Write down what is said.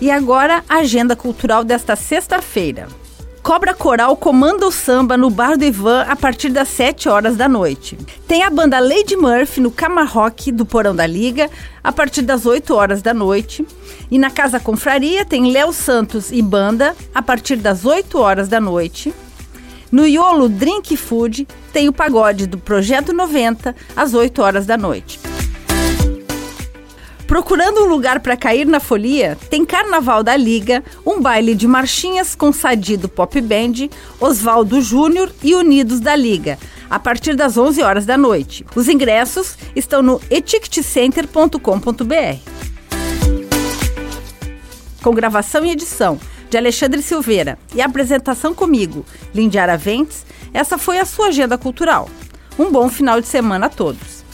E agora, a agenda cultural desta sexta-feira. Cobra Coral comanda o samba no Bar do Ivan a partir das 7 horas da noite. Tem a banda Lady Murphy no Camarroque do Porão da Liga a partir das 8 horas da noite. E na Casa Confraria tem Léo Santos e banda a partir das 8 horas da noite. No Iolo Drink Food tem o pagode do Projeto 90 às 8 horas da noite. Procurando um lugar para cair na folia, tem Carnaval da Liga, um baile de marchinhas com Sadido Pop Band, Oswaldo Júnior e Unidos da Liga, a partir das 11 horas da noite. Os ingressos estão no eticketcenter.com.br. Com gravação e edição de Alexandre Silveira e apresentação comigo, Lindiara Ventes, essa foi a sua agenda cultural. Um bom final de semana a todos.